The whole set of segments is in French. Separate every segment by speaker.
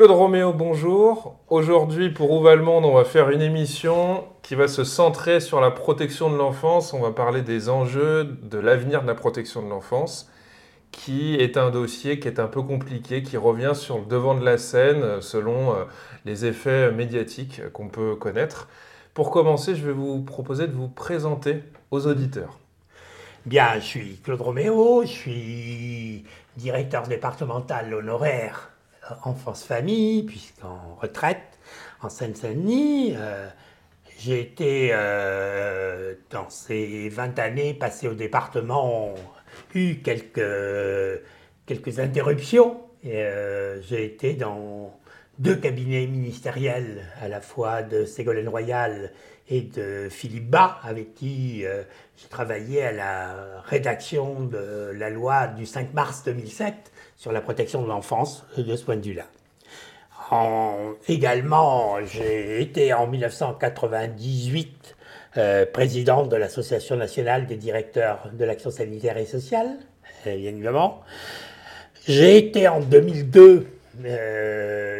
Speaker 1: Claude Roméo, bonjour. Aujourd'hui pour Où monde, on va faire une émission qui va se centrer sur la protection de l'enfance. On va parler des enjeux de l'avenir de la protection de l'enfance, qui est un dossier qui est un peu compliqué, qui revient sur le devant de la scène selon euh, les effets médiatiques qu'on peut connaître. Pour commencer, je vais vous proposer de vous présenter aux auditeurs.
Speaker 2: Bien, je suis Claude Roméo, je suis directeur départemental honoraire enfance-famille, puisqu'en retraite, en Seine-Saint-Denis. Euh, j'ai été, euh, dans ces 20 années passées au département, eu quelques, quelques interruptions. Euh, j'ai été dans deux cabinets ministériels, à la fois de Ségolène Royal et de Philippe Bas, avec qui j'ai travaillé à la rédaction de la loi du 5 mars 2007 sur la protection de l'enfance de ce point de vue-là. également, j'ai été en 1998 euh, président de l'Association nationale des directeurs de l'action sanitaire et sociale, euh, bien évidemment. J'ai été en 2002 euh,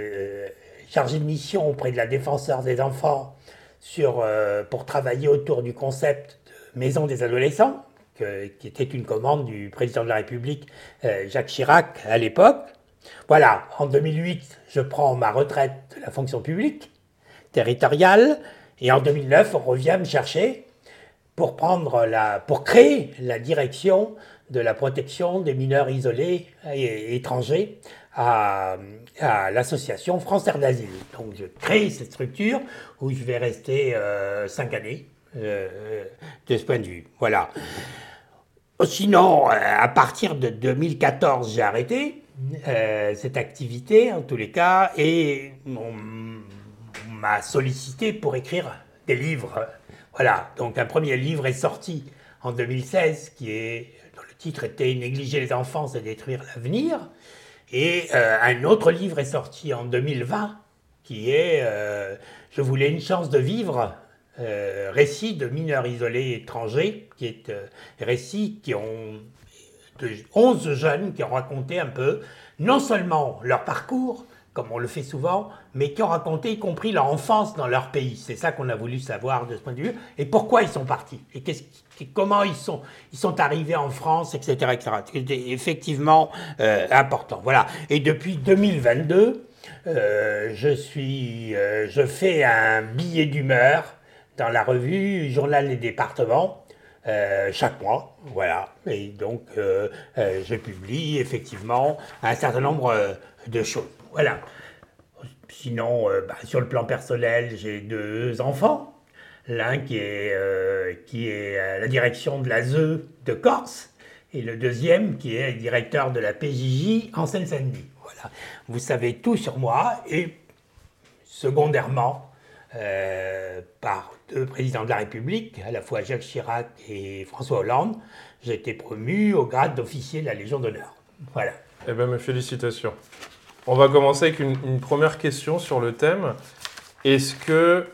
Speaker 2: chargé de mission auprès de la défenseur des enfants sur, pour travailler autour du concept de maison des adolescents qui était une commande du président de la République, euh, Jacques Chirac, à l'époque. Voilà, en 2008, je prends ma retraite de la fonction publique territoriale, et en 2009, on revient me chercher pour créer la direction de la protection des mineurs isolés et étrangers à, l'association France Air d'Asile. Donc je crée cette structure où je vais rester euh, cinq années euh, de ce point de vue. Voilà. Sinon, euh, à partir de 2014, j'ai arrêté euh, cette activité, en tous les cas, et on m'a sollicité pour écrire des livres. Voilà, donc un premier livre est sorti en 2016, qui est, dont le titre était Négliger les enfants, c'est détruire l'avenir. Et euh, un autre livre est sorti en 2020, qui est Je voulais une chance de vivre, euh, récit de mineurs isolés étrangers, qui est euh, récit qui ont de 11 jeunes qui ont raconté un peu, non seulement leur parcours, comme on le fait souvent, mais qui ont raconté y compris leur enfance dans leur pays. C'est ça qu'on a voulu savoir de ce point de vue, et pourquoi ils sont partis, et comment ils sont, arrivés en France, etc. etc. Effectivement euh, important. Voilà. Et depuis 2022, je, suis, je fais un billet d'humeur dans la revue Journal des départements. Euh, chaque mois, voilà. Et donc, euh, euh, je publie effectivement un certain nombre de choses. Voilà. Sinon, bah, sur le plan personnel, j'ai deux enfants. L'un qui est, est à la direction de la ZE de Corse et le deuxième qui est directeur de la PJJ en Seine-Saint-Denis. Voilà. Vous savez tout sur moi et secondairement, euh, par deux présidents de la République, à la fois Jacques Chirac et François Hollande, j'ai été promu au grade d'officier de la Légion d'honneur. Voilà.
Speaker 1: Eh bien, mes félicitations. On va commencer avec une, première question sur le thème. Est-ce que,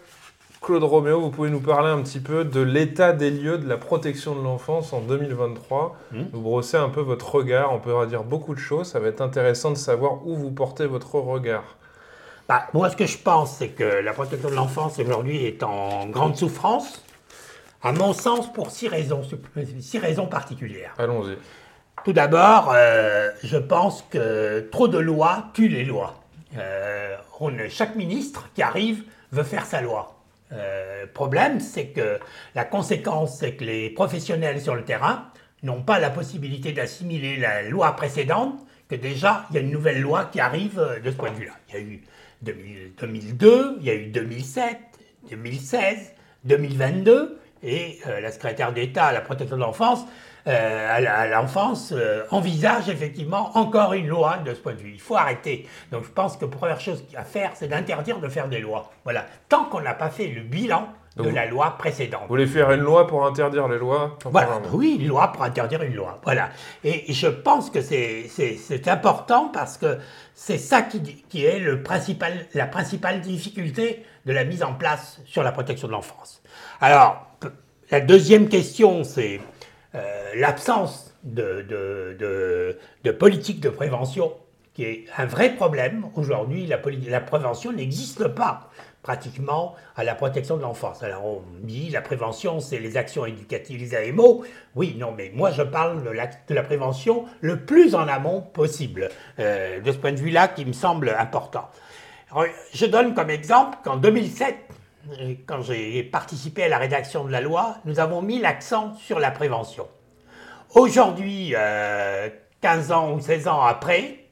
Speaker 1: Claude Roméo, vous pouvez nous parler un petit peu de l'état des lieux de la protection de l'enfance en 2023 hmm. Nous brosser un peu votre regard. On peut dire beaucoup de choses. Ça va être intéressant de savoir où vous portez votre regard.
Speaker 2: Bah, moi, ce que je pense, c'est que la protection de l'enfance aujourd'hui est en grande souffrance, à mon sens, pour six raisons, six raisons particulières.
Speaker 1: Allons-y.
Speaker 2: Tout d'abord, euh, je pense que trop de lois tuent les lois. Euh, chaque ministre qui arrive veut faire sa loi. Euh, le problème, c'est que la conséquence, c'est que les professionnels sur le terrain n'ont pas la possibilité d'assimiler la loi précédente, que déjà, il y a une nouvelle loi qui arrive de ce point de vue-là. Il y a eu 2002, il y a eu 2007, 2016, 2022, et euh, la secrétaire d'État à la protection de l'enfance à l'enfance envisage effectivement encore une loi de ce point de vue. Il faut arrêter. Donc je pense que la première chose à faire, c'est d'interdire de faire des lois. Voilà. Tant qu'on n'a pas fait le bilan de la loi précédente. Vous
Speaker 1: voulez faire une loi pour interdire les lois
Speaker 2: voilà. Oui, une loi pour interdire une loi. Voilà. Et je pense que c'est important parce que c'est ça qui, qui est le principal, la principale difficulté de la mise en place sur la protection de l'enfance. Alors, la deuxième question, c'est euh, l'absence de, de, politique de prévention, qui est un vrai problème. Aujourd'hui, la, prévention n'existe pas pratiquement à la protection de l'enfance. Alors on dit la prévention, c'est les actions éducatives des AMO. Oui, non, mais moi je parle de la, prévention le plus en amont possible, euh, de ce point de vue-là qui me semble important. je donne comme exemple qu'en 2007, euh, quand j'ai participé à la rédaction de la loi, nous avons mis l'accent sur la prévention. Aujourd'hui, 15 euh, ans ou 16 ans après,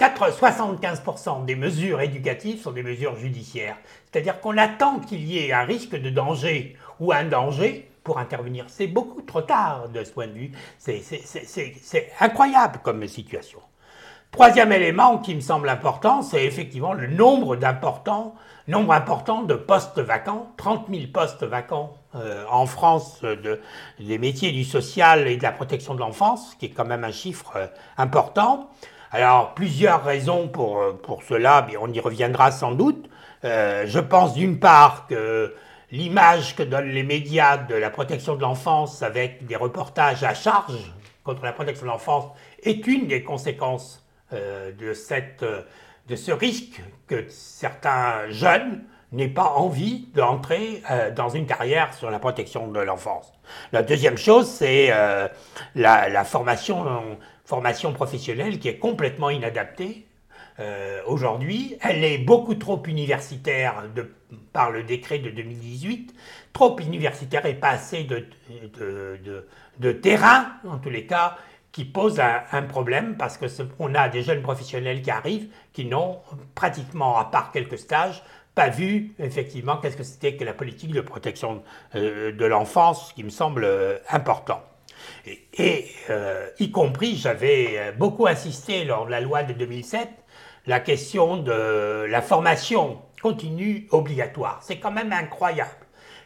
Speaker 2: 75% des mesures éducatives sont des mesures judiciaires. C'est-à-dire qu'on attend qu'il y ait un risque de danger ou un danger pour intervenir. C'est beaucoup trop tard de ce point de vue. C'est incroyable comme situation. Troisième élément qui me semble important, c'est effectivement le nombre d'importants, nombre important de postes vacants, 30 000 postes vacants euh, en France de, des métiers du social et de la protection de l'enfance, qui est quand même un chiffre euh, important. Alors, plusieurs raisons pour, euh, pour cela, mais on y reviendra sans doute. Euh, je pense d'une part que l'image que donnent les médias de la protection de l'enfance avec des reportages à charge contre la protection de l'enfance est une des conséquences euh, de, cette, de ce risque que certains jeunes n'aient pas envie d'entrer dans une carrière sur la protection de l'enfance. La deuxième chose, c'est la, la, formation professionnelle qui est complètement inadaptée euh, aujourd'hui. Elle est beaucoup trop universitaire de, par le décret de 2018, trop universitaire et pas assez de, de, terrain, en tous les cas, qui pose un, problème parce que on a des jeunes professionnels qui arrivent qui n'ont pratiquement, à part quelques stages, pas vu effectivement qu'est-ce que c'était que la politique de protection euh, de l'enfance, qui me semble euh, important. Et, euh, y compris, j'avais euh, beaucoup insisté lors de la loi de 2007, la question de la formation continue obligatoire. C'est quand même incroyable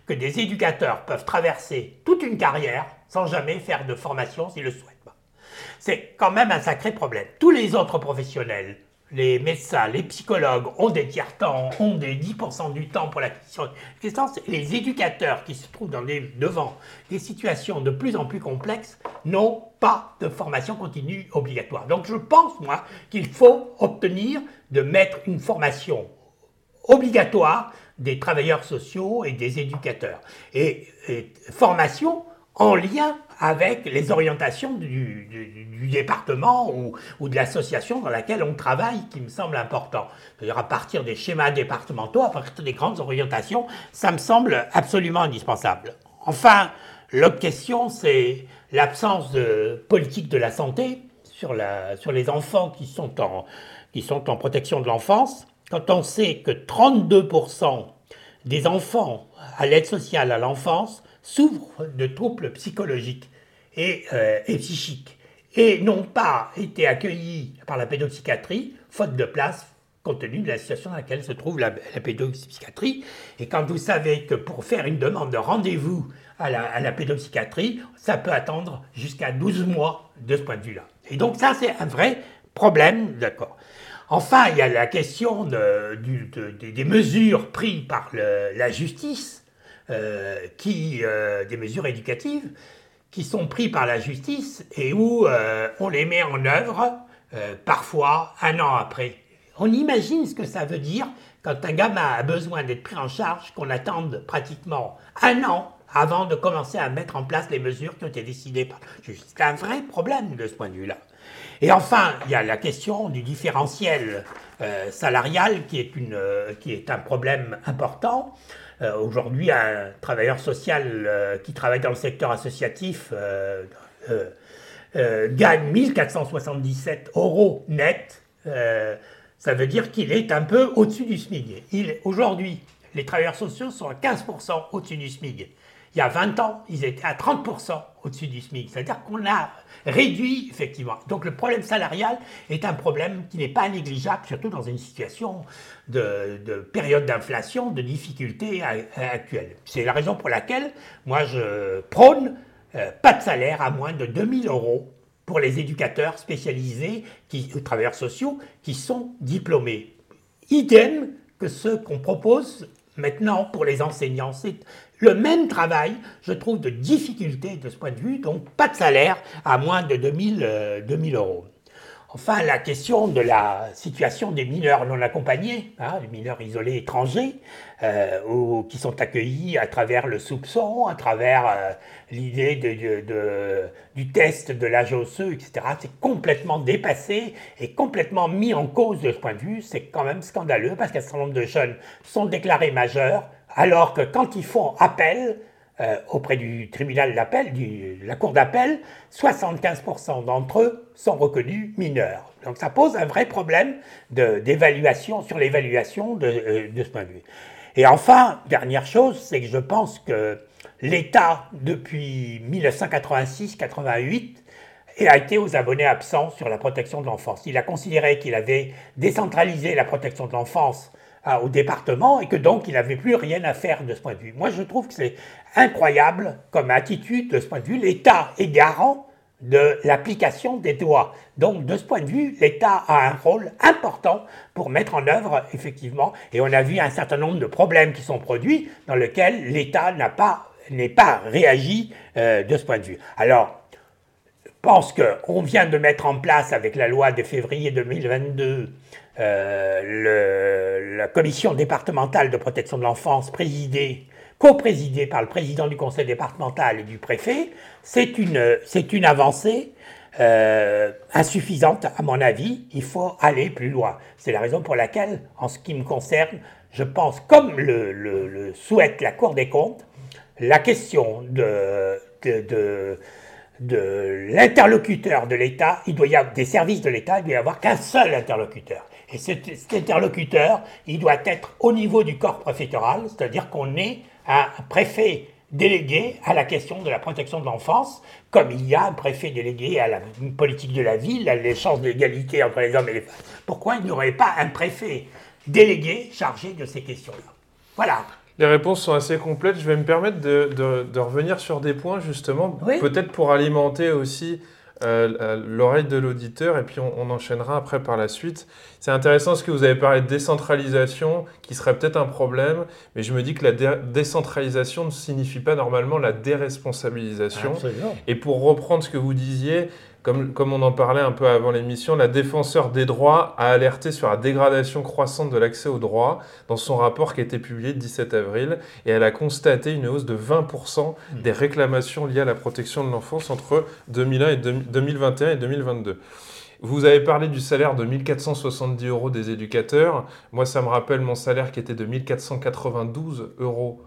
Speaker 2: que des éducateurs peuvent traverser toute une carrière sans jamais faire de formation s'ils le souhaitent. C'est quand même un sacré problème. Tous les autres professionnels les médecins, les psychologues ont des tiers-temps, ont des 10% du temps pour la question. Les éducateurs qui se trouvent dans devant des situations de plus en plus complexes n'ont pas de formation continue obligatoire. Donc je pense, moi, qu'il faut obtenir de mettre une formation obligatoire des travailleurs sociaux et des éducateurs. Et, et formation en lien avec les orientations du, département ou, de l'association dans laquelle on travaille, qui me semble important. C'est-à-dire à partir des schémas départementaux, à partir des grandes orientations, ça me semble absolument indispensable. Enfin, l'autre question, c'est l'absence de politique de la santé sur, les enfants qui sont en protection de l'enfance. Quand on sait que 32% des enfants à l'aide sociale à l'enfance souffrent de troubles psychologiques et, euh, et psychiques et n'ont pas été accueillis par la pédopsychiatrie, faute de place, compte tenu de la situation dans laquelle se trouve la, pédopsychiatrie. Et quand vous savez que pour faire une demande de rendez-vous à la, pédopsychiatrie, ça peut attendre jusqu'à 12 mois de ce point de vue-là. Et donc ça, c'est un vrai problème, d'accord. Enfin, il y a la question de, des mesures prises par la justice euh, qui, euh, des mesures éducatives qui sont prises par la justice et où euh, on les met en œuvre parfois un an après. On imagine ce que ça veut dire quand un gamin a besoin d'être pris en charge, qu'on attende pratiquement un an avant de commencer à mettre en place les mesures qui ont été décidées par. C'est un vrai problème de ce point de vue-là. Et enfin, il y a la question du différentiel salarial qui est, une, qui est un problème important. Euh, aujourd'hui, un travailleur social euh, qui travaille dans le secteur associatif euh, gagne 1477 euros net. ça veut dire qu'il est un peu au-dessus du SMIC. Aujourd'hui, les travailleurs sociaux sont à 15% au-dessus du SMIC. il y a 20 ans, ils étaient à 30% au-dessus du SMIC. C'est-à-dire qu'on a réduit, effectivement. Donc le problème salarial est un problème qui n'est pas négligeable, surtout dans une situation de, période d'inflation, de difficulté actuelle. C'est la raison pour laquelle moi je prône euh, pas de salaire à moins de 2000 euros pour les éducateurs spécialisés, qui, travailleurs sociaux, qui sont diplômés. Idem que ceux qu'on propose maintenant pour les enseignants. C'est le même travail, je trouve, de difficulté de ce point de vue, donc pas de salaire à moins de 2000, 2000 euh, euros. Enfin, la question de la situation des mineurs non accompagnés, hein, les mineurs isolés étrangers, euh, ou, qui sont accueillis à travers le soupçon, à travers euh, l'idée de, du test de l'âge osseux, etc. C'est complètement dépassé et complètement mis en cause de ce point de vue. C'est quand même scandaleux parce qu'un certain nombre de jeunes sont déclarés majeurs, alors que quand ils font appel, euh, auprès du tribunal d'appel, de la cour d'appel, 75% d'entre eux sont reconnus mineurs. Donc ça pose un vrai problème d'évaluation sur l'évaluation euh, de, ce point de vue. Et enfin, dernière chose, c'est que je pense que l'État, depuis 1986-88, a été aux abonnés absents sur la protection de l'enfance. Il a considéré qu'il avait décentralisé la protection de l'enfance au département et que donc il n'avait plus rien à faire de ce point de vue. Moi, je trouve que c'est incroyable comme attitude de ce point de vue. L'État est garant de l'application des lois. Donc, de ce point de vue, l'État a un rôle important pour mettre en œuvre, effectivement, et on a vu un certain nombre de problèmes qui sont produits dans lesquels l'État n'a pas, n'est pas réagi euh, de ce point de vue. Alors, je pense qu'on vient de mettre en place, avec la loi de février 2022, euh, la commission départementale de protection de l'enfance présidée, co-présidée par le président du conseil départemental et du préfet, c'est une, avancée euh, insuffisante à mon avis. Il faut aller plus loin. C'est la raison pour laquelle, en ce qui me concerne, je pense, comme le, souhaite la Cour des comptes, la question de, de, de l'interlocuteur de l'État, il doit y avoir des services de l'État, il doit y avoir qu'un seul interlocuteur. Et cet, interlocuteur, il doit être au niveau du corps préfectoral, c'est-à-dire qu'on est un préfet délégué à la question de la protection de l'enfance, comme il y a un préfet délégué à la politique de la ville, à les chances d'égalité entre les hommes et les femmes. Pourquoi il n'y aurait pas un préfet délégué chargé de ces questions-là? Voilà.
Speaker 1: Les réponses sont assez complètes. Je vais me permettre de, revenir sur des points, justement, peut-être pour alimenter aussi euh, l'oreille de l'auditeur et puis on, enchaînera après par la suite. C'est intéressant ce que vous avez parlé de décentralisation qui serait peut-être un problème, mais je me dis que la décentralisation ne signifie pas normalement la déresponsabilisation. Et pour reprendre ce que vous disiez, comme, on en parlait un peu avant l'émission, la défenseur des droits a alerté sur la dégradation croissante de l'accès aux droits dans son rapport qui a été publié le 17 avril et elle a constaté une hausse de 20% mmh. des réclamations liées à la protection de l'enfance entre 2001 et 2021 et 2022. Vous avez parlé du salaire de 1470 euros des éducateurs. Moi, ça me rappelle mon salaire qui était de 1492 euros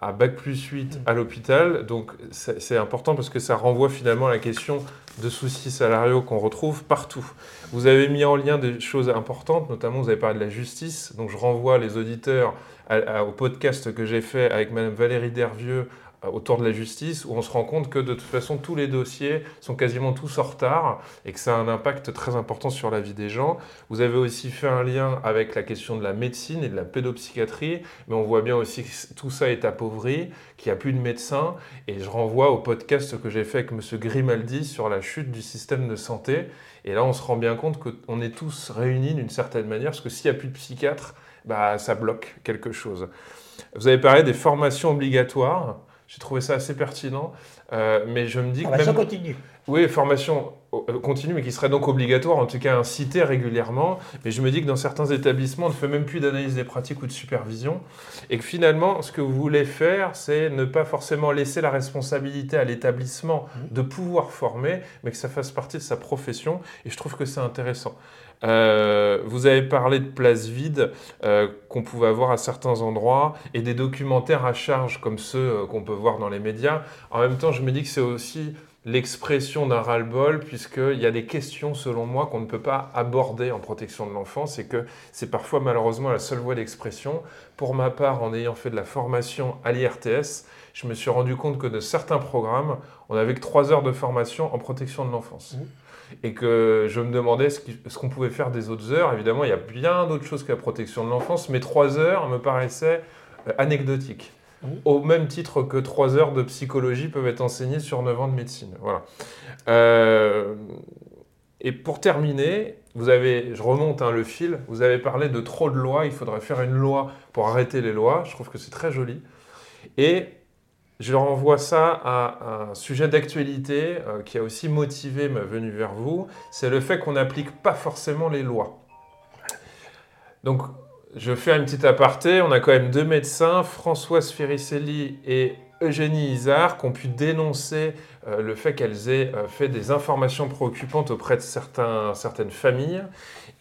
Speaker 1: à Bac plus 8 à l'hôpital. Donc c'est important parce que ça renvoie finalement à la question de soucis salariaux qu'on retrouve partout. Vous avez mis en lien des choses importantes, notamment vous avez parlé de la justice. Donc je renvoie les auditeurs au podcast que j'ai fait avec Madame Valérie Dervieux autour de la justice, où on se rend compte que de toute façon tous les dossiers sont quasiment tous en retard et que ça a un impact très important sur la vie des gens. Vous avez aussi fait un lien avec la question de la médecine et de la pédopsychiatrie, mais on voit bien aussi que tout ça est appauvri, qu'il n'y a plus de médecins, et je renvoie au podcast que j'ai fait avec M. Grimaldi sur la chute du système de santé, et là on se rend bien compte qu'on est tous réunis d'une certaine manière, parce que s'il n'y a plus de psychiatres, bah, ça bloque quelque chose. Vous avez parlé des formations obligatoires. J'ai trouvé ça assez pertinent. Euh, mais je me dis
Speaker 2: formation continue.
Speaker 1: Oui, formation euh, continue, mais qui serait donc obligatoire, en tout cas incitée régulièrement. Mais je me dis que dans certains établissements, on ne fait même plus d'analyse des pratiques ou de supervision. Et que finalement, ce que vous voulez faire, c'est ne pas forcément laisser la responsabilité à l'établissement mmh. de pouvoir former, mais que ça fasse partie de sa profession. Et je trouve que c'est intéressant. Euh, vous avez parlé de places vides euh, qu'on pouvait avoir à certains endroits et des documentaires à charge comme ceux euh, qu'on peut voir dans les médias. En même temps, je me dis que c'est aussi l'expression d'un ras-le-bol, puisqu'il y a des questions, selon moi, qu'on ne peut pas aborder en protection de l'enfance, et que c'est parfois malheureusement la seule voie d'expression. Pour ma part, en ayant fait de la formation à l'IRTS, je me suis rendu compte que de certains programmes, on n'avait que trois heures de formation en protection de l'enfance. Mmh. Et que je me demandais ce qu'on pouvait faire des autres heures. Évidemment, il y a bien d'autres choses que la protection de l'enfance, mais trois heures me paraissaient euh, anecdotiques. Mmh. Au même titre que trois heures de psychologie peuvent être enseignées sur 9 ans de médecine. Voilà. Euh, et pour terminer, vous avez, je remonte hein, le fil, vous avez parlé de trop de lois, il faudrait faire une loi pour arrêter les lois, je trouve que c'est très joli. Et je renvoie ça à un sujet d'actualité euh, qui a aussi motivé ma venue vers vous, c'est le fait qu'on n'applique pas forcément les lois. Donc, je fais un petit aparté, on a quand même deux médecins, Françoise Ferricelli et Eugénie Isard, qui ont pu dénoncer euh, le fait qu'elles aient euh, fait des informations préoccupantes auprès de certaines familles.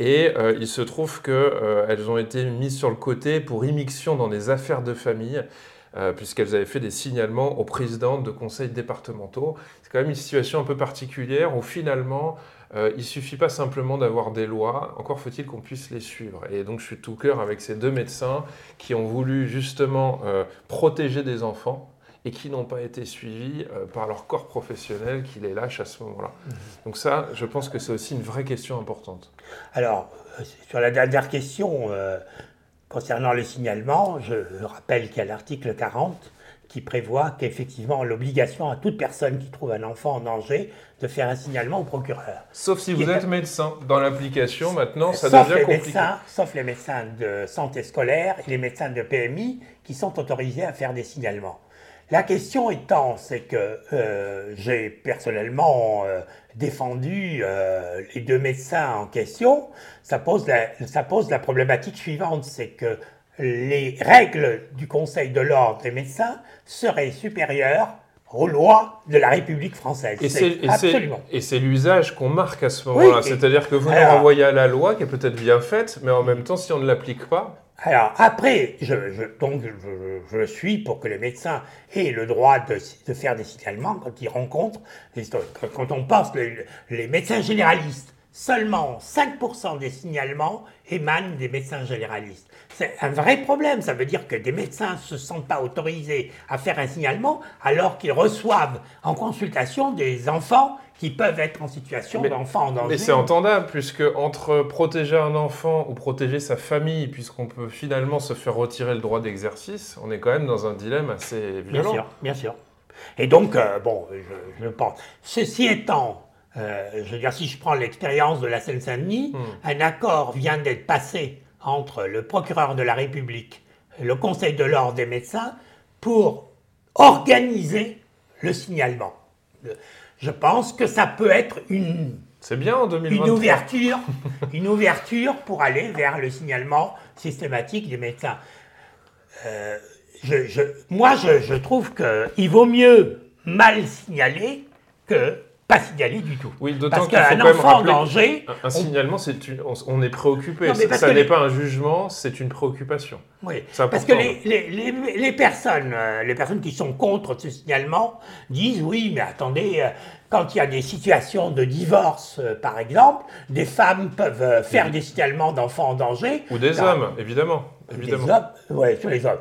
Speaker 1: Et il se trouve qu'elles ont été mises sur le côté pour immixtion dans des affaires de famille. Euh, puisqu'elles avaient fait des signalements aux présidentes de conseils départementaux. C'est quand même une situation un peu particulière où finalement, euh, il ne suffit pas simplement d'avoir des lois, encore faut-il qu'on puisse les suivre. Et donc je suis tout cœur avec ces deux médecins qui ont voulu justement euh, protéger des enfants et qui n'ont pas été suivis par leur corps professionnel qui les lâche à ce moment-là. Mmh. Donc ça, je pense que c'est aussi une vraie question importante.
Speaker 2: Alors, sur la dernière question, Concernant le signalement, je rappelle qu'il y a l'article 40 qui prévoit qu'effectivement l'obligation à toute personne qui trouve un enfant en danger de faire un signalement au procureur.
Speaker 1: Sauf si vous êtes médecin. Dans l'application, maintenant, ça devient compliqué.
Speaker 2: sauf les médecins de santé scolaire et les médecins de PMI qui sont autorisés à faire des signalements. La question étant, c'est que euh, j'ai personnellement euh, défendu euh, les deux médecins en question. Ça pose la, ça pose la problématique suivante, c'est que les règles du Conseil de l'ordre des médecins seraient supérieures aux lois de la République française.
Speaker 1: Et c'est absolument. Et c'est l'usage qu'on marque à ce moment-là. C'est-à-dire que vous nous renvoyez à la loi qui est peut-être bien faite, mais en même temps, si on ne l'applique pas,
Speaker 2: alors après, je, donc je, suis pour que les médecins aient le droit de, faire des signalements quand ils rencontrent, quand on pense les, les médecins généralistes, seulement 5% des signalements émanent des médecins généralistes. C'est un vrai problème, ça veut dire que des médecins ne se sentent pas autorisés à faire un signalement alors qu'ils reçoivent en consultation des enfants qui peuvent être en situation d'enfant en danger.
Speaker 1: Mais c'est entendable, puisque entre protéger un enfant ou protéger sa famille, puisqu'on peut finalement se faire retirer le droit d'exercice, on est quand même dans un dilemme assez violent.
Speaker 2: Bien sûr, bien sûr. Et donc, euh, bon, je, pense. Ceci étant, euh, je veux dire, si je prends l'expérience de la Seine-Saint-Denis, hmm. un accord vient d'être passé entre le procureur de la République, le Conseil de l'ordre des médecins, pour organiser le signalement je pense que ça peut être une,
Speaker 1: c'est bien en
Speaker 2: une ouverture, une ouverture pour aller vers le signalement systématique des médecins. Euh, je, moi, je, trouve qu'il vaut mieux mal signaler que pas signaler du tout.
Speaker 1: Oui, d'autant faut enfant en danger. Un, signalement, c'est on, est préoccupé. ça n'est pas un jugement, c'est une préoccupation.
Speaker 2: Oui, parce que les, les, les, personnes, euh, les personnes qui sont contre ce signalement disent oui, mais attendez, euh, quand il y a des situations de divorce, euh, par exemple, des femmes peuvent faire des signalements d'enfants en danger.
Speaker 1: Ou des hommes, évidemment. évidemment.
Speaker 2: Des hommes, oui, sur les hommes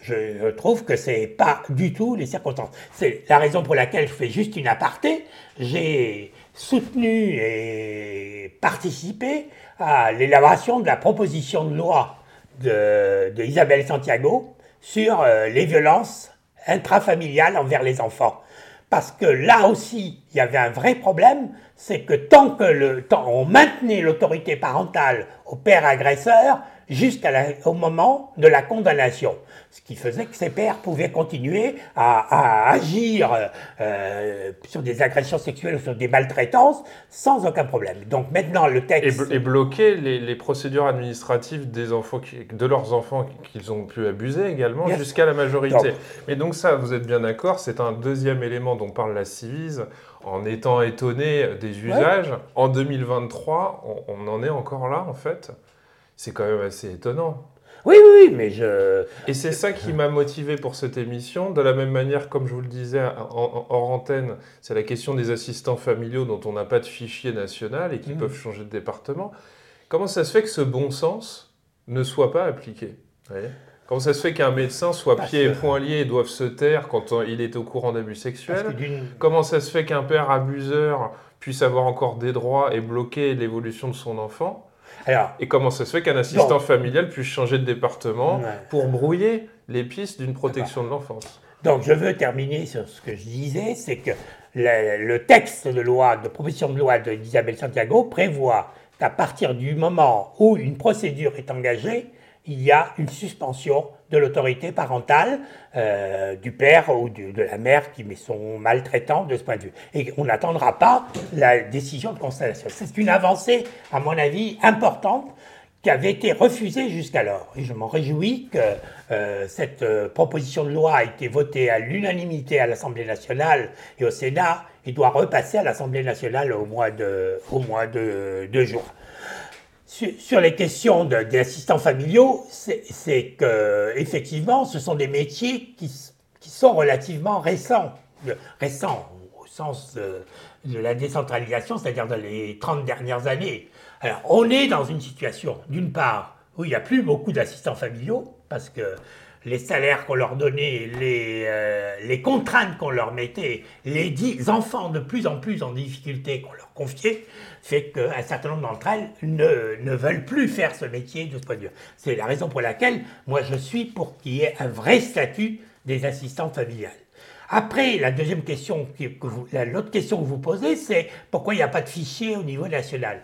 Speaker 2: je, trouve que c'est pas du tout les circonstances. C'est la raison pour laquelle je fais juste une aparté. J'ai soutenu et participé à l'élaboration de la proposition de loi de, Isabelle Santiago sur euh, les violences intrafamiliales envers les enfants. Parce que là aussi, il y avait un vrai problème, c'est que tant que le, tant on maintenait l'autorité parentale au père agresseur jusqu'au moment de la condamnation ce qui faisait que ces pères pouvaient continuer à, agir euh, sur des agressions sexuelles ou sur des maltraitances sans aucun problème. Donc maintenant, le texte...
Speaker 1: Et, bloquer les, procédures administratives des enfants de leurs enfants qu'ils ont pu abuser également jusqu'à la majorité. Mais donc ça, vous êtes bien d'accord, c'est un deuxième élément dont parle la Civise, en étant étonné des usages. En 2023, on en est encore là, en fait. C'est quand même assez étonnant.
Speaker 2: Oui, oui, mais je.
Speaker 1: Et c'est ça qui m'a motivé pour cette émission. De la même manière, comme je vous le disais en, hors antenne, c'est la question des assistants familiaux dont on n'a pas de fichier national et qui mmh. peuvent changer de département. Comment ça se fait que ce bon sens ne soit pas appliqué? Comment ça se fait qu'un médecin soit pieds et poings liés et doive se taire quand il est au courant d'abus sexuels? Comment ça se fait qu'un père abuseur puisse avoir encore des droits et bloquer l'évolution de son enfant? Et comment ça se fait qu'un assistant familial puisse changer de département pour brouiller les pistes d'une protection de l'enfance?
Speaker 2: Donc je veux terminer sur ce que je disais, c'est que le, texte de loi, de proposition de loi d'Isabelle Santiago prévoit qu'à partir du moment où une procédure est engagée, il y a une suspension de l'autorité parentale euh, du père ou de la mère qui sont maltraitants de ce point de vue. Et on n'attendra pas la décision de constellation. C'est une avancée, à mon avis, importante qui avait été refusée jusqu'alors. Et je m'en réjouis que euh, cette euh, proposition de loi a été votée à l'unanimité à l'Assemblée nationale et au Sénat et doit repasser à l'Assemblée nationale au mois de, au de juin sur, les questions des assistants familiaux, c'est que effectivement, ce sont des métiers qui, sont relativement récents, récents au sens de, la décentralisation, c'est-à-dire dans les 30 dernières années. Alors, on est dans une situation, d'une part, où il n'y a plus beaucoup d'assistants familiaux, parce que les salaires qu'on leur donnait, les, euh, les contraintes qu'on leur mettait, les enfants de plus en plus en difficulté qu'on leur confiait, fait qu'un certain nombre d'entre elles ne, veulent plus faire ce métier de ce point. C'est la raison pour laquelle moi je suis pour qu'il y ait un vrai statut des assistants familiales. Après, la deuxième question, l'autre question que vous posez, c'est pourquoi il n'y a pas de fichier au niveau national?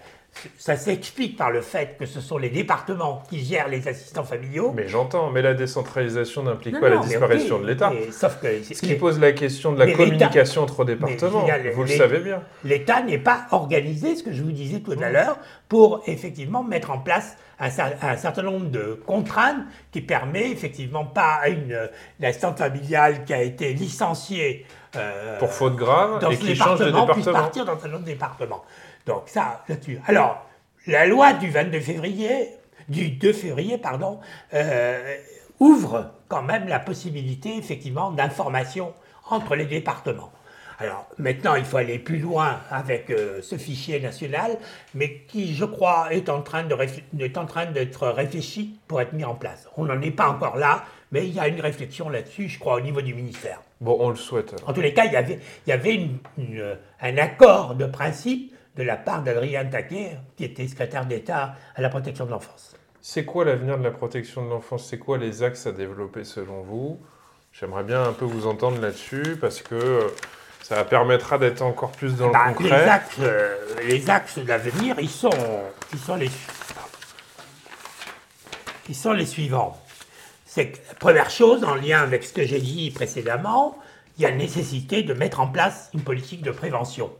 Speaker 2: Ça s'explique par le fait que ce sont les départements qui gèrent les assistants familiaux.
Speaker 1: Mais j'entends, mais la décentralisation n'implique pas la disparition de l'État. Sauf que ce qui pose la question de la communication entre départements, vous le savez bien.
Speaker 2: L'État n'est pas organisé, ce que je vous disais tout à l'heure, pour effectivement mettre en place un, certain nombre de contraintes qui permet effectivement pas à une, assistante familiale qui a été licenciée
Speaker 1: euh, pour faute grave et qui change de
Speaker 2: département puisse partir dans un autre département. Donc ça, là-dessus. Alors, la loi du 22 février, du 2 février, pardon, euh, ouvre quand même la possibilité, effectivement, d'information entre les départements. Alors maintenant, il faut aller plus loin avec euh, ce fichier national, mais qui, je crois, est en train d'être réfléchi pour être mis en place. On n'en est pas encore là, mais il y a une réflexion là-dessus, je crois, au niveau du ministère.
Speaker 1: Bon, on le souhaite.
Speaker 2: En tous les cas, il y avait, il y avait un accord de principe de la part d'Adrien Taquet, qui était secrétaire d'État à la protection de l'enfance.
Speaker 1: C'est quoi l'avenir de la protection de l'enfance? C'est quoi les axes à développer selon vous? J'aimerais bien un peu vous entendre là-dessus parce que euh, ça permettra d'être encore plus dans le bah, concret.
Speaker 2: Les axes, euh, les axes d'avenir, ils sont, ils, sont les, ils sont les suivants. C'est première chose, en lien avec ce que j'ai dit précédemment, il y a nécessité de mettre en place une politique de prévention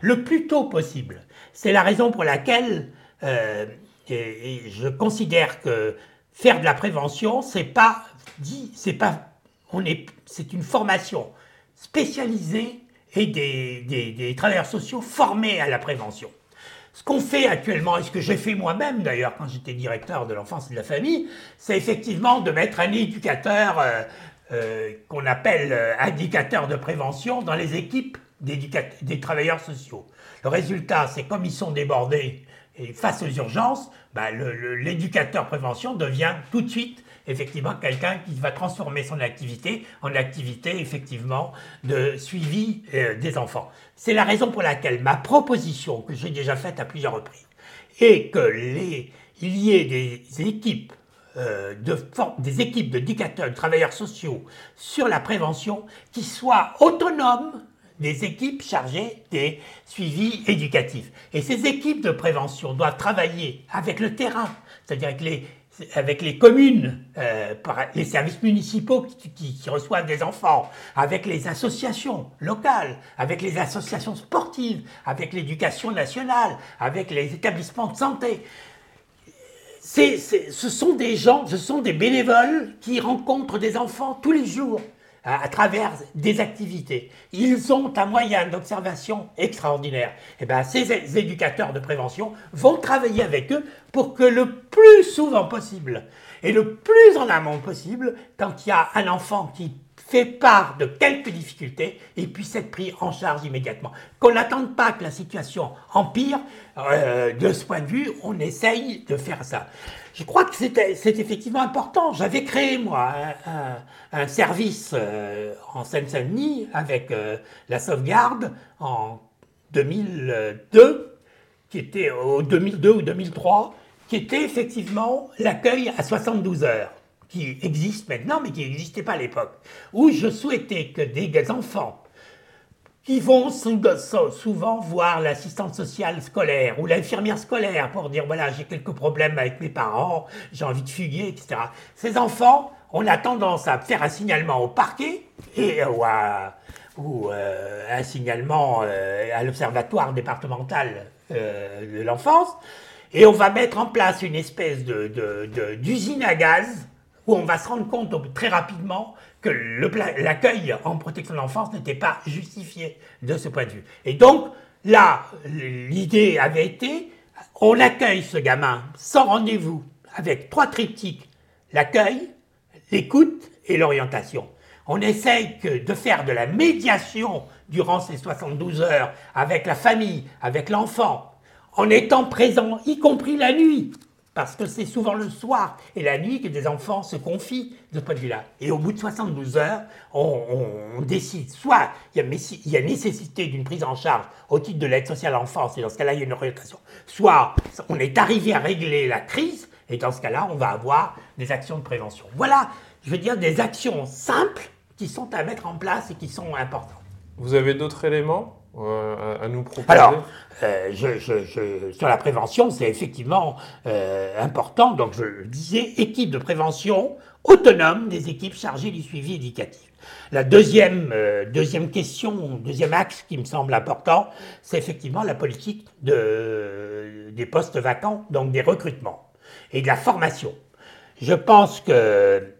Speaker 2: le plus tôt possible. C'est la raison pour laquelle euh, je considère que faire de la prévention, c'est pas dit, c'est pas, on est, c'est une formation spécialisée et des, des, travailleurs sociaux formés à la prévention. Ce qu'on fait actuellement, et ce que j'ai fait moi-même d'ailleurs quand j'étais directeur de l'enfance et de la famille, c'est effectivement de mettre un éducateur euh, euh, qu'on appelle indicateur de prévention dans les équipes des travailleurs sociaux. Le résultat, c'est comme ils sont débordés et face aux urgences, bah, l'éducateur prévention devient tout de suite effectivement quelqu'un qui va transformer son activité en activité effectivement de suivi euh, des enfants. C'est la raison pour laquelle ma proposition que j'ai déjà faite à plusieurs reprises est que les, il y ait des équipes euh, de, des équipes d'éducateurs, de travailleurs sociaux sur la prévention qui soient autonomes des équipes chargées des suivis éducatifs. Et ces équipes de prévention doivent travailler avec le terrain, c'est-à-dire avec les, avec les communes, euh, les services municipaux qui, reçoivent des enfants, avec les associations locales, avec les associations sportives, avec l'éducation nationale, avec les établissements de santé. ce sont des gens, ce sont des bénévoles qui rencontrent des enfants tous les jours à, travers des activités. Ils ont un moyen d'observation extraordinaire. Et eh bien, ces éducateurs de prévention vont travailler avec eux pour que le plus souvent possible et le plus en amont possible, quand il y a un enfant qui fait part de quelques difficultés et puisse être pris en charge immédiatement. Qu'on n'attende pas que la situation empire, euh, de ce point de vue, on essaye de faire ça. Je crois que c'est effectivement important. J'avais créé, moi, un, service euh, en Seine-Saint-Denis avec euh, la sauvegarde en 2002, qui était au 2002 ou 2003, qui était effectivement l'accueil à 72 heures qui existe maintenant, mais qui n'existait pas à l'époque, où je souhaitais que des enfants qui vont souvent voir l'assistante sociale scolaire ou l'infirmière scolaire pour dire voilà j'ai quelques problèmes avec mes parents, j'ai envie de fuguer, etc. Ces enfants, on a tendance à faire un signalement au parquet et ou, euh, un signalement euh, à l'observatoire départemental euh, de l'enfance et on va mettre en place une espèce d'usine de, à gaz où on va se rendre compte très rapidement que l'accueil en protection de l'enfance n'était pas justifié de ce point de vue. Et donc, là, l'idée avait été, on accueille ce gamin sans rendez-vous, avec trois triptyques, l'accueil, l'écoute et l'orientation. On essaye de faire de la médiation durant ces 72 heures avec la famille, avec l'enfant, en étant présent, y compris la nuit, parce que c'est souvent le soir et la nuit que des enfants se confient de ce point de vue-là. Et au bout de 72 heures, on, décide, soit il y, a, nécessité d'une prise en charge au titre de l'aide sociale à l'enfance, et dans ce cas-là, il y a une orientation, soit on est arrivé à régler la crise, et dans ce cas-là, on va avoir des actions de prévention. Voilà, je veux dire, des actions simples qui sont à mettre en place et qui sont importantes.
Speaker 1: Vous avez d'autres éléments? Euh, à nous proposer
Speaker 2: Alors, euh, sur la prévention, c'est effectivement euh, important. Donc, je disais, équipe de prévention autonome des équipes chargées du suivi éducatif. La deuxième, deuxième question, deuxième axe qui me semble important, c'est effectivement la politique de, des postes vacants, donc des recrutements et de la formation. Je pense que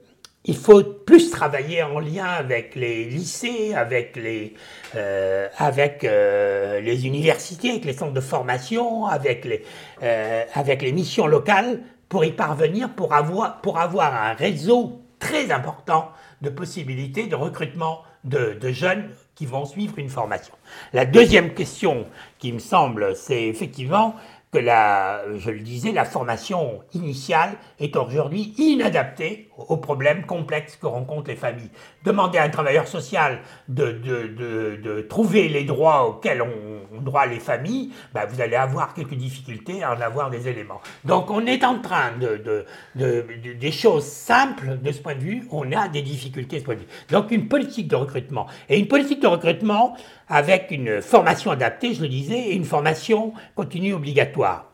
Speaker 2: il faut plus travailler en lien avec les lycées, avec les, euh, avec, euh, les universités, avec les centres de formation, avec les, euh, avec les missions locales pour y parvenir, pour avoir, pour avoir un réseau très important de possibilités de recrutement de, de jeunes qui vont suivre une formation. La deuxième question qui me semble, c'est effectivement que la, je le disais, la formation initiale est aujourd'hui inadaptée aux problèmes complexes que rencontrent les familles. Demander à un travailleur social de, de, de, trouver les droits auxquels ont, droit les familles, ben vous allez avoir quelques difficultés à en avoir des éléments. Donc on est en train de, des choses simples de ce point de vue, on a des difficultés de ce point de vue. Donc une politique de recrutement. Et une politique de recrutement avec une formation adaptée, je le disais, et une formation continue obligatoire.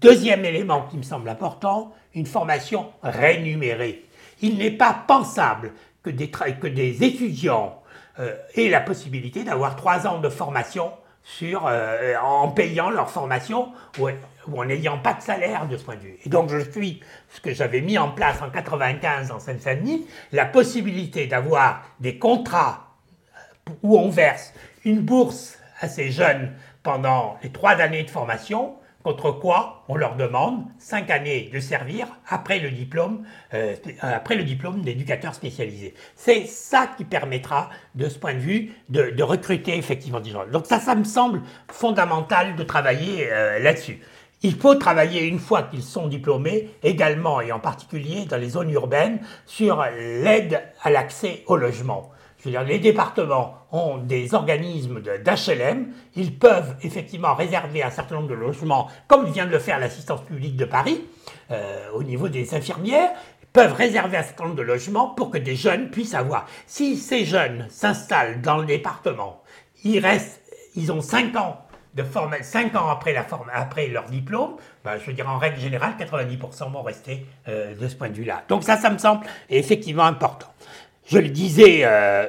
Speaker 2: Deuxième élément qui me semble important, une formation rémunérée. Il n'est pas pensable que des, étudiants euh, aient la possibilité d'avoir trois ans de formation euh, en payant leur formation ou, en n'ayant pas de salaire de ce point de vue. Et donc je suis, ce que j'avais mis en place en 95 en Seine-Saint-Denis, la possibilité d'avoir des contrats où on verse une bourse à ces jeunes pendant les trois années de formation, contre quoi on leur demande cinq années de servir après le diplôme, euh, après d'éducateur spécialisé. C'est ça qui permettra, de ce point de vue, de, recruter effectivement des gens. Donc ça, ça me semble fondamental de travailler euh, là-dessus. Il faut travailler une fois qu'ils sont diplômés, également et en particulier dans les zones urbaines, sur l'aide à l'accès au logement. Je veux dire, les départements ont des organismes d'HLM, ils peuvent effectivement réserver un certain nombre de logements, comme vient de le faire l'assistance publique de Paris, euh, au niveau des infirmières, peuvent réserver un certain nombre de logements pour que des jeunes puissent avoir. Si ces jeunes s'installent dans le département, ils restent, ils ont 5 ans de 5 ans après, la forme, après leur diplôme, ben, je veux dire en règle générale, 90% vont rester euh, de ce point de vue-là. Donc ça, ça me semble effectivement important. Je le disais euh,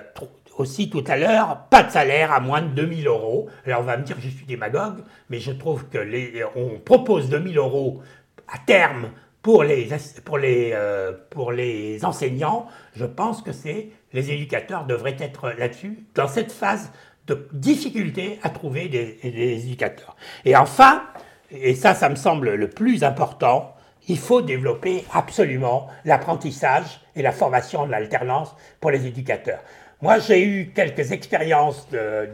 Speaker 2: aussi tout à l'heure, pas de salaire à moins de 2000 euros. Alors on va me dire que je suis démagogue, mais je trouve que les, on propose 2000 euros à terme pour les, pour les, euh, pour les enseignants. Je pense que c'est les éducateurs devraient être là-dessus, dans cette phase de difficulté à trouver des, éducateurs. Et enfin, et ça, ça me semble le plus important, il faut développer absolument l'apprentissage et la formation de l'alternance pour les éducateurs. Moi, j'ai eu quelques expériences de,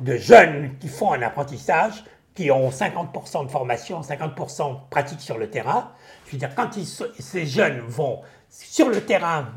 Speaker 2: de, jeunes qui font un apprentissage, qui ont 50% de formation, 50% de pratique sur le terrain. Je veux dire, quand ces jeunes vont sur le terrain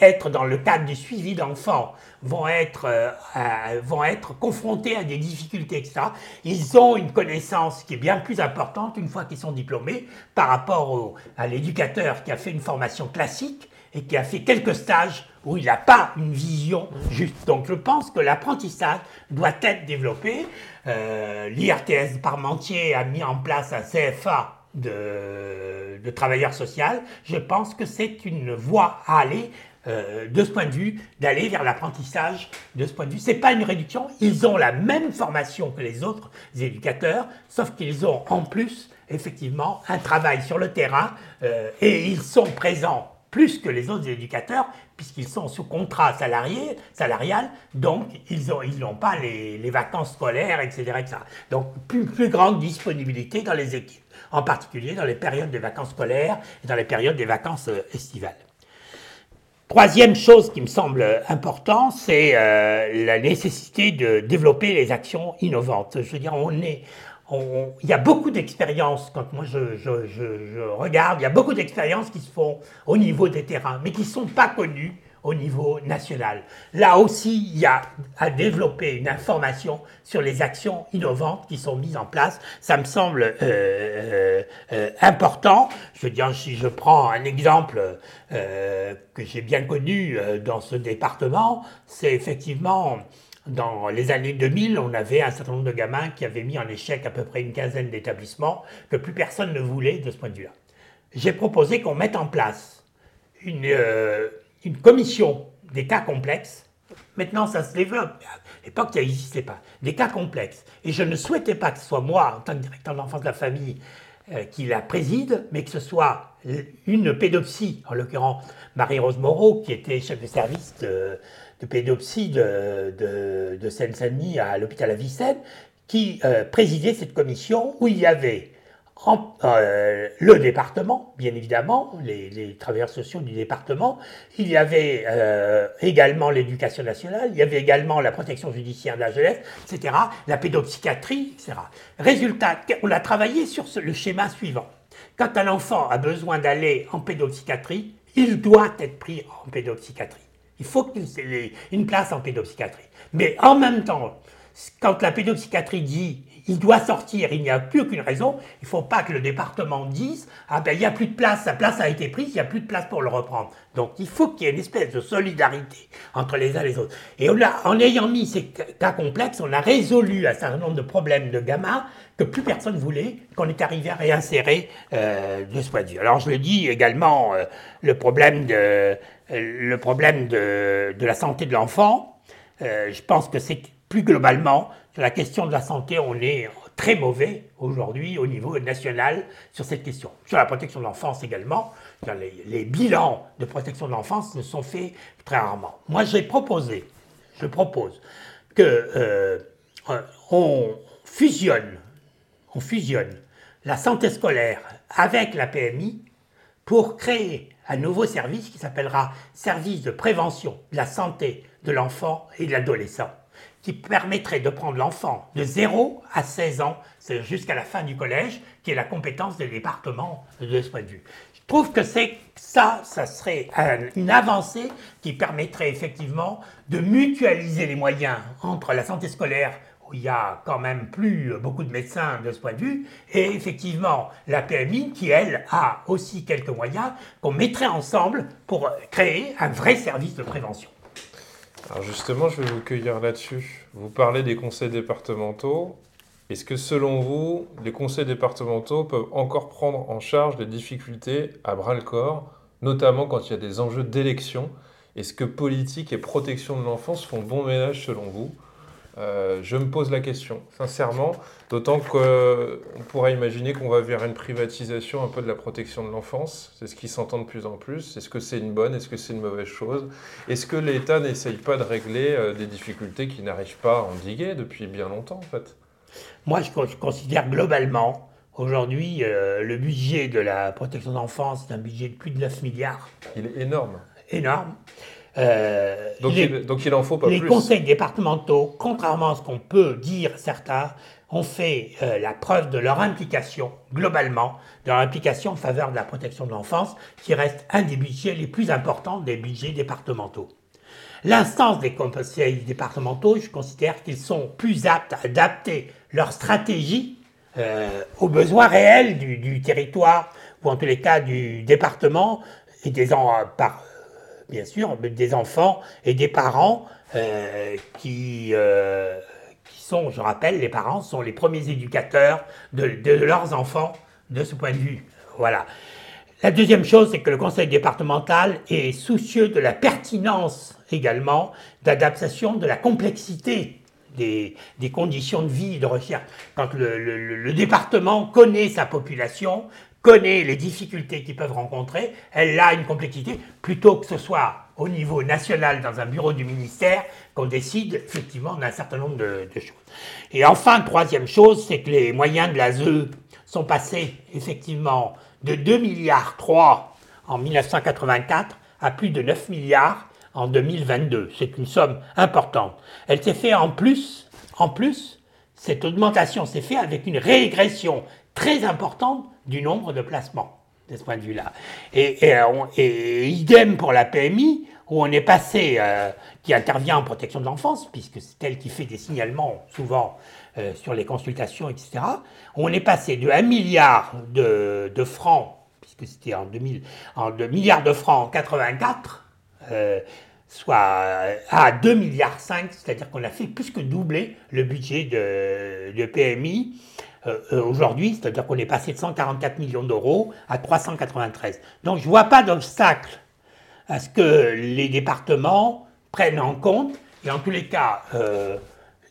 Speaker 2: être dans le cadre du suivi d'enfants, vont être, euh, vont être confrontés à des difficultés, etc., ils ont une connaissance qui est bien plus importante une fois qu'ils sont diplômés par rapport à l'éducateur qui a fait une formation classique et qui a fait quelques stages où il n'a pas une vision juste. Donc je pense que l'apprentissage doit être développé. Euh, L'IRTS Parmentier a mis en place un CFA de, de travailleur social. Je pense que c'est une voie à aller euh, de ce point de vue, d'aller vers l'apprentissage de ce point de vue. Ce n'est pas une réduction, ils ont la même formation que les autres éducateurs, sauf qu'ils ont en plus, effectivement, un travail sur le terrain euh, et ils sont présents plus que les autres éducateurs, puisqu'ils sont sous contrat salarié, salarial, donc ils n'ont ils pas les, vacances scolaires, etc. etc. Donc plus, plus grande disponibilité dans les équipes, en particulier dans les périodes des vacances scolaires et dans les périodes des vacances euh, estivales. Troisième chose qui me semble importante, c'est euh, la nécessité de développer les actions innovantes. Je veux dire, on est, il y a beaucoup d'expériences, quand moi je, je, regarde, il y a beaucoup d'expériences qui se font au niveau des terrains, mais qui ne sont pas connues au niveau national. Là aussi, il y a à développer une information sur les actions innovantes qui sont mises en place. Ça me semble euh, euh, euh, important. Je veux dire, si je prends un exemple que j'ai bien connu dans ce département, c'est effectivement dans les années 2000, on avait un certain nombre de gamins qui avaient mis en échec à peu près une quinzaine d'établissements que plus personne ne voulait de ce point de vue-là. J'ai proposé qu'on mette en place une, une commission des cas complexes. Maintenant, ça se développe. À l'époque, ça n'existait pas. Des cas complexes. Et je ne souhaitais pas que ce soit moi, en tant que directeur de l'enfance de la famille, euh, qui la préside, mais que ce soit une pédopsie, en l'occurrence Marie-Rose Moreau, qui était chef de service de, pédopsie de, de, Seine-Saint-Denis à l'hôpital Avicenne, qui euh, présidait cette commission où il y avait euh, le département, bien évidemment, les, travailleurs sociaux du département. Il y avait euh, également l'éducation nationale, il y avait également la protection judiciaire de la jeunesse, etc., la pédopsychiatrie, etc. Résultat, on a travaillé sur le schéma suivant. Quand un enfant a besoin d'aller en pédopsychiatrie, il doit être pris en pédopsychiatrie. Il faut qu'il ait une place en pédopsychiatrie. Mais en même temps, quand la pédopsychiatrie dit il doit sortir, il n'y a plus aucune raison, il ne faut pas que le département dise Ah ben il n'y a plus de place, sa place a été prise, il n'y a plus de place pour le reprendre. Donc il faut qu'il y ait une espèce de solidarité entre les uns et les autres. Et en ayant mis ces cas complexes, on a résolu un certain nombre de problèmes de gamins que plus personne voulait, qu'on est arrivé à réinsérer euh, de ce point de vue. Alors je le dis également, euh, le problème, de, euh, de, la santé de l'enfant, je pense que c'est plus globalement la question de la santé, on est très mauvais aujourd'hui au niveau national sur cette question. Sur la protection de l'enfance également, les, bilans de protection de l'enfance ne sont faits très rarement. Moi, j'ai proposé, je propose que euh, on fusionne, on fusionne la santé scolaire avec la PMI pour créer un nouveau service qui s'appellera service de prévention de la santé de l'enfant et de l'adolescent qui permettrait de prendre l'enfant de 0 à 16 ans, c'est jusqu'à la fin du collège, qui est la compétence des départements de ce point de vue. Je trouve que c'est ça, ça serait une avancée qui permettrait effectivement de mutualiser les moyens entre la santé scolaire où il y a quand même plus beaucoup de médecins de ce point de vue, et effectivement la PMI qui, elle, a aussi quelques moyens qu'on mettrait ensemble pour créer un vrai service de prévention.
Speaker 1: Alors justement, je vais vous cueillir là-dessus. Vous parlez des conseils départementaux. Est-ce que selon vous, les conseils départementaux peuvent encore prendre en charge les difficultés à bras-le-corps, notamment quand il y a des enjeux d'élection? Est-ce que politique et protection de l'enfance font bon ménage selon vous? Euh, je me pose la question, sincèrement, d'autant qu'on pourrait imaginer qu'on va vers une privatisation un peu de la protection de l'enfance. C'est ce qui s'entend de plus en plus. Est-ce que c'est une bonne, est-ce que c'est une mauvaise chose? Est-ce que l'État n'essaye pas de régler euh, des difficultés qui n'arrivent pas à endiguer depuis bien longtemps, en fait?
Speaker 2: Moi, je, considère globalement, aujourd'hui, euh, le budget de la protection de l'enfance est un budget de plus de 9 milliards.
Speaker 1: Il est énorme.
Speaker 2: Énorme.
Speaker 1: Euh, donc, il, donc, il, en faut pas
Speaker 2: les
Speaker 1: plus.
Speaker 2: Les conseils départementaux, contrairement à ce qu'on peut dire certains, ont fait euh, la preuve de leur implication, globalement, de leur implication en faveur de la protection de l'enfance, qui reste un des budgets les plus importants des budgets départementaux. L'instance des conseils départementaux, je considère qu'ils sont plus aptes à adapter leur stratégie euh, aux besoins réels du, du, territoire, ou en tous les cas du département, et des, en, par, bien sûr, des enfants et des parents euh, qui, euh, qui sont, je rappelle, les parents sont les premiers éducateurs de, leurs enfants de ce point de vue. Voilà. La deuxième chose, c'est que le conseil départemental est soucieux de la pertinence également d'adaptation de la complexité des, conditions de vie et de recherche. Quand le, département connaît sa population, connaît les difficultés qu'ils peuvent rencontrer, elle a une complexité, plutôt que ce soit au niveau national dans un bureau du ministère qu'on décide effectivement d'un certain nombre de, choses. Et enfin, troisième chose, c'est que les moyens de la ZE sont passés effectivement de 2 milliards 3 en 1984 à plus de 9 milliards en 2022. C'est une somme importante. Elle s'est faite en plus, en plus, cette augmentation s'est faite avec une régression très importante du nombre de placements de ce point de vue-là. Et, et, idem pour la PMI, où on est passé, euh, qui intervient en protection de l'enfance, puisque c'est elle qui fait des signalements souvent euh, sur les consultations, etc. On est passé de 1 milliard de, francs, puisque c'était en 2000, en 2 milliards de francs en 84, euh, soit à 2 milliards 5, c'est-à-dire qu'on a fait plus que doubler le budget de, de PMI. Euh, euh, aujourd'hui, c'est-à-dire qu'on est passé de 144 millions d'euros à 393. Donc je ne vois pas d'obstacle à ce que les départements prennent en compte, et en tous les cas, euh,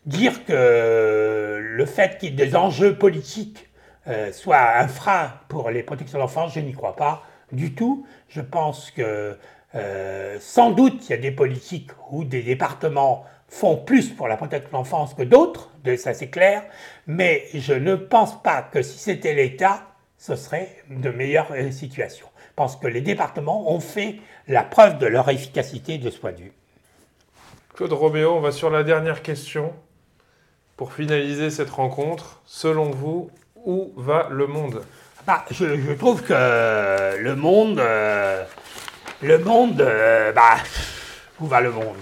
Speaker 2: dire que le fait qu'il y ait des enjeux politiques soit un frein pour les protections d'enfance, je n'y crois pas du tout. Je pense que sans doute il y a des politiques ou des départements font plus pour la protection de l'enfance que d'autres, ça c'est clair, mais je ne pense pas que si c'était l'État, ce serait de meilleures euh, situations. Je pense que les départements ont fait la preuve de leur efficacité de ce point de vue.
Speaker 1: Claude Roméo, on va sur la dernière question. Pour finaliser cette rencontre, selon vous, où va le monde?
Speaker 2: Bah, je, trouve que le monde, euh, le monde, euh, bah, où va le monde?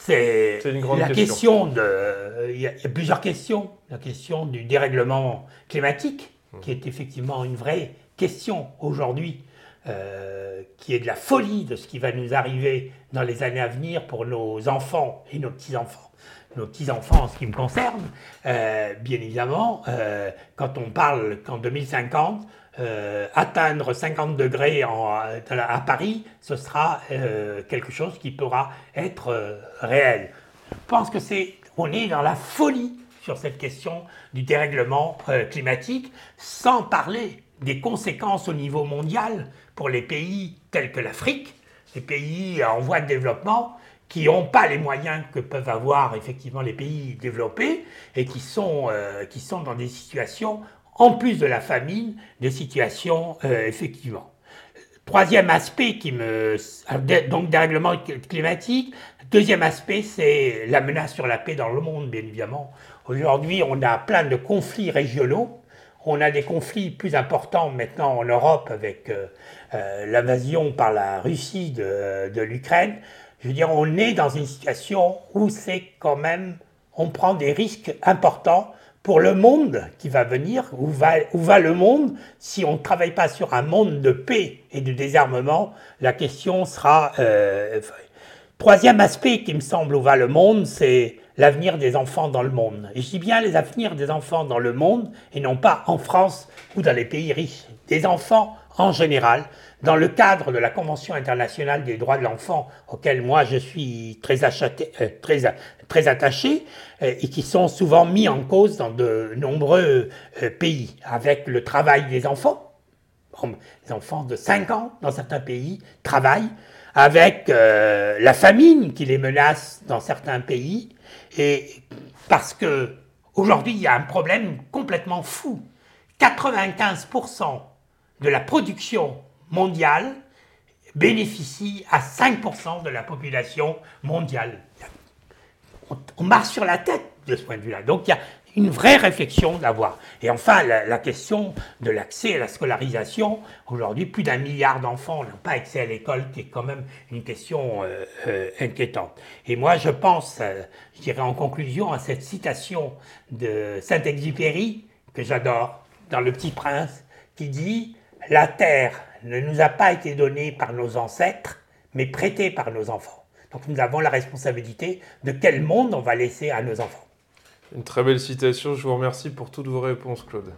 Speaker 2: C'est la question. de. Il y, a, plusieurs questions. La question du dérèglement climatique, mmh. qui est effectivement une vraie question aujourd'hui, euh, qui est de la folie de ce qui va nous arriver dans les années à venir pour nos enfants et nos petits-enfants. Nos petits-enfants en ce qui me concerne, euh, bien évidemment, euh, quand on parle qu'en 2050, euh, atteindre 50 degrés à Paris, ce sera euh, quelque chose qui pourra être euh, réel. Je pense que c'est, on est dans la folie sur cette question du dérèglement climatique, sans parler des conséquences au niveau mondial pour les pays tels que l'Afrique, les pays en voie de développement, qui n'ont pas les moyens que peuvent avoir effectivement les pays développés et qui sont, qui sont dans des situations en plus de la famine, de situations euh, effectivement. Troisième aspect qui me... Donc dérèglement climatique. Deuxième aspect, c'est la menace sur la paix dans le monde, bien évidemment. Aujourd'hui, on a plein de conflits régionaux. On a des conflits plus importants maintenant en Europe avec euh, euh, l'invasion par la Russie de, de l'Ukraine. Je veux dire, on est dans une situation où c'est quand même, on prend des risques importants pour le monde qui va venir, où va, où va le monde si on ne travaille pas sur un monde de paix et de désarmement La question sera... Euh, troisième aspect qui me semble où va le monde, c'est l'avenir des enfants dans le monde. Et je dis bien les avenirs des enfants dans le monde et non pas en France ou dans les pays riches. Des enfants en général, dans le cadre de la Convention internationale des droits de l'enfant, auquel moi je suis très, achaté, euh, très, très attaché, euh, et qui sont souvent mis en cause dans de nombreux euh, pays, avec le travail des enfants. Les enfants de 5 ans dans certains pays travaillent, avec la famine qui les menace dans certains pays, et parce que aujourd'hui il y a un problème complètement fou. 95% de la production mondiale bénéficie à 5% de la population mondiale. On, marche sur la tête de ce point de vue-là. Donc il y a une vraie réflexion d'avoir. Et enfin, la, question de l'accès à la scolarisation. Aujourd'hui, plus d'un milliard d'enfants n'ont pas accès à l'école, qui est quand même une question euh, euh, inquiétante. Et moi, je pense, euh, je dirais en conclusion, à cette citation de Saint-Exupéry, que j'adore, dans Le Petit Prince, qui dit La terre ne nous a pas été donnée par nos ancêtres, mais prêtée par nos enfants. Donc nous avons la responsabilité de quel monde on va laisser à nos enfants.
Speaker 1: Une très belle citation, je vous remercie pour toutes vos réponses, Claude.